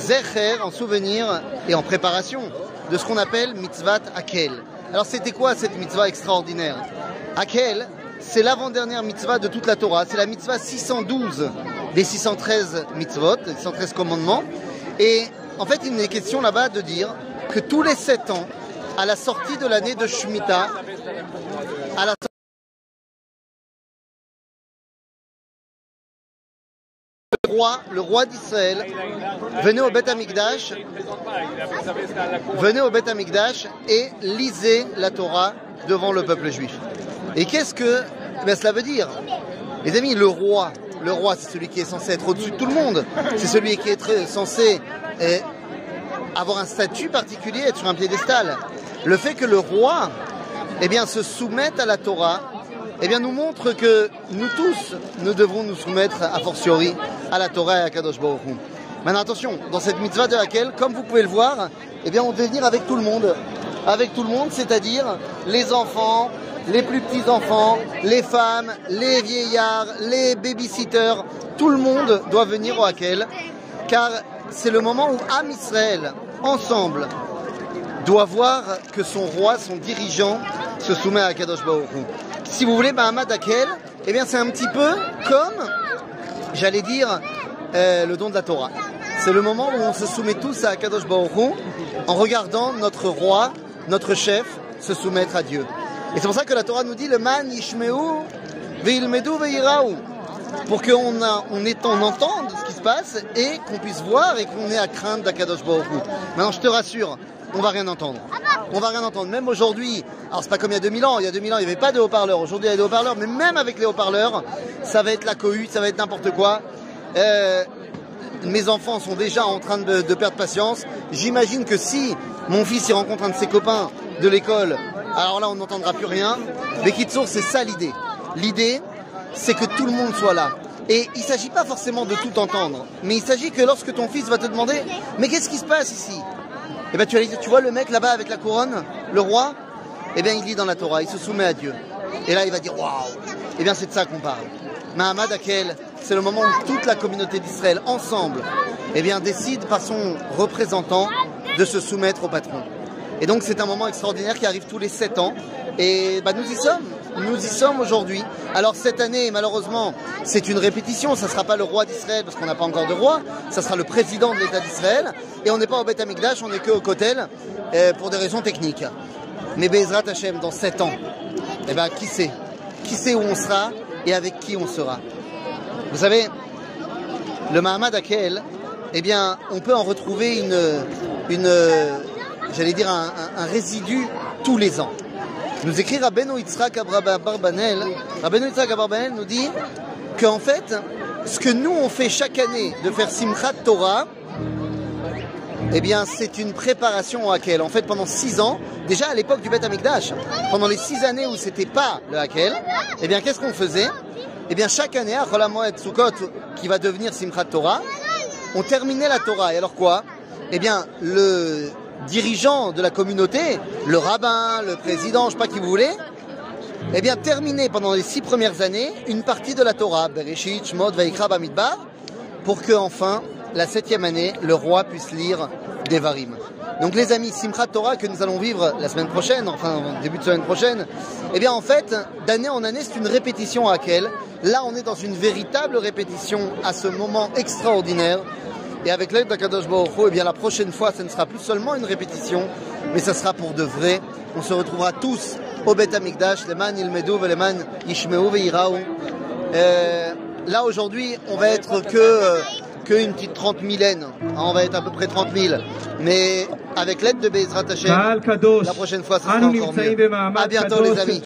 Zecher, en souvenir et en préparation de ce qu'on appelle mitzvah Akel. Alors c'était quoi cette mitzvah extraordinaire? Akel, c'est l'avant-dernière mitzvah de toute la Torah, c'est la mitzvah 612 des 613 mitzvot, des 613 commandements. Et en fait, il est question là-bas de dire que tous les 7 ans, à la sortie de l'année de Shemitah, à la le roi d'Israël venait au Beth Amikdash, venait au Beth et lisait la Torah devant le peuple juif. Et qu'est-ce que eh cela veut dire? Les amis, le roi, le roi, c'est celui qui est censé être au-dessus de tout le monde. C'est celui qui est censé eh, avoir un statut particulier, être sur un piédestal. Le fait que le roi eh bien, se soumette à la Torah, eh bien, nous montre que nous tous, nous devons nous soumettre a fortiori à la Torah et à Kadosh Baruch. Maintenant, attention, dans cette mitzvah de laquelle, comme vous pouvez le voir, eh bien, on devait venir avec tout le monde. Avec tout le monde, c'est-à-dire les enfants, les plus petits enfants, les femmes, les vieillards, les babysitters, tout le monde doit venir au Hakel, car c'est le moment où Am Israël, ensemble, doit voir que son roi, son dirigeant, se soumet à Kadosh Baruch Si vous voulez, Mahamad Hakel, eh bien c'est un petit peu comme, j'allais dire, euh, le don de la Torah. C'est le moment où on se soumet tous à Kadosh Baruch en regardant notre roi, notre chef, se soumettre à Dieu. Et c'est pour ça que la Torah nous dit le man yishmeu veilmedu veiraou pour qu'on on, entende ce qui se passe et qu'on puisse voir et qu'on ait à craindre d'Akadosh Baruch Maintenant, je te rassure, on va rien entendre. On va rien entendre. Même aujourd'hui, alors c'est pas comme il y a 2000 ans, il y a 2000 ans il n'y avait pas de haut-parleurs, aujourd'hui il y a des haut-parleurs, mais même avec les haut-parleurs, ça va être la cohue, ça va être n'importe quoi. Euh, mes enfants sont déjà en train de, perdre patience. J'imagine que si mon fils y rencontre un de ses copains de l'école alors là on n'entendra plus rien. Mais Kitsour, c'est ça l'idée. L'idée, c'est que tout le monde soit là. Et il ne s'agit pas forcément de tout entendre, mais il s'agit que lorsque ton fils va te demander Mais qu'est-ce qui se passe ici? Eh bien, tu, vois le mec là-bas avec la couronne, le roi? Eh bien, il lit dans la Torah, il se soumet à Dieu. Et là, il va dire Waouh Eh bien, c'est de ça qu'on parle. Mahamad Akel, c'est le moment où toute la communauté d'Israël, ensemble, décide par son représentant de se soumettre au patron. Et donc c'est un moment extraordinaire qui arrive tous les 7 ans. Et bah, nous y sommes. Nous y sommes aujourd'hui. Alors cette année, malheureusement, c'est une répétition. Ça ne sera pas le roi d'Israël parce qu'on n'a pas encore de roi. Ça sera le président de l'État d'Israël. Et on n'est pas au Beth Amikdash, on n'est que au Kotel euh, pour des raisons techniques. Mais Bezrat Hashem, dans 7 ans, eh ben, qui sait? Qui sait où on sera et avec qui on sera? Vous savez, le Mahamad Akel, eh bien, on peut en retrouver une, une, j'allais dire, un, résidu tous les ans. Nous écrit Rabbeinu Yitzhak Abarbanel. Rabbeinu Yitzhak Abarbanel nous dit qu'en fait, ce que nous on fait chaque année de faire Simchat Torah, eh bien, c'est une préparation au Hakel. En fait, pendant six ans, déjà à l'époque du Beth Amikdash, pendant les six années où c'était pas le Hakel, eh bien, qu'est-ce qu'on faisait? Eh bien, chaque année, à Cholamoed Sukkot, qui va devenir Simchat Torah, on terminait la Torah. Et alors quoi? Eh bien, le dirigeant de la communauté, le rabbin, le président, je sais pas qui vous voulez, eh bien terminer pendant les six premières années une partie de la Torah, Bereshit, Shmot, Vaikra, Bamidbar, pour que enfin la septième année, le roi puisse lire Devarim. Donc les amis, Simchat Torah que nous allons vivre la semaine prochaine, enfin début de semaine prochaine, eh bien en fait, d'année en année, c'est une répétition à laquelle, là on est dans une véritable répétition à ce moment extraordinaire et avec l'aide d'Akadosh Baruch eh bien la prochaine fois, ce ne sera plus seulement une répétition, mais ça sera pour de vrai. On se retrouvera tous au Bet Amikdash, les man ilmedou, les man yishmeu veiraou. Euh, là aujourd'hui, on va être que euh, que une petite 30 millaines. Hein, on va être à peu près 30 000. Mais avec l'aide de Bezrat Hashem, la prochaine fois, ça sera encore mieux. À bientôt les amis.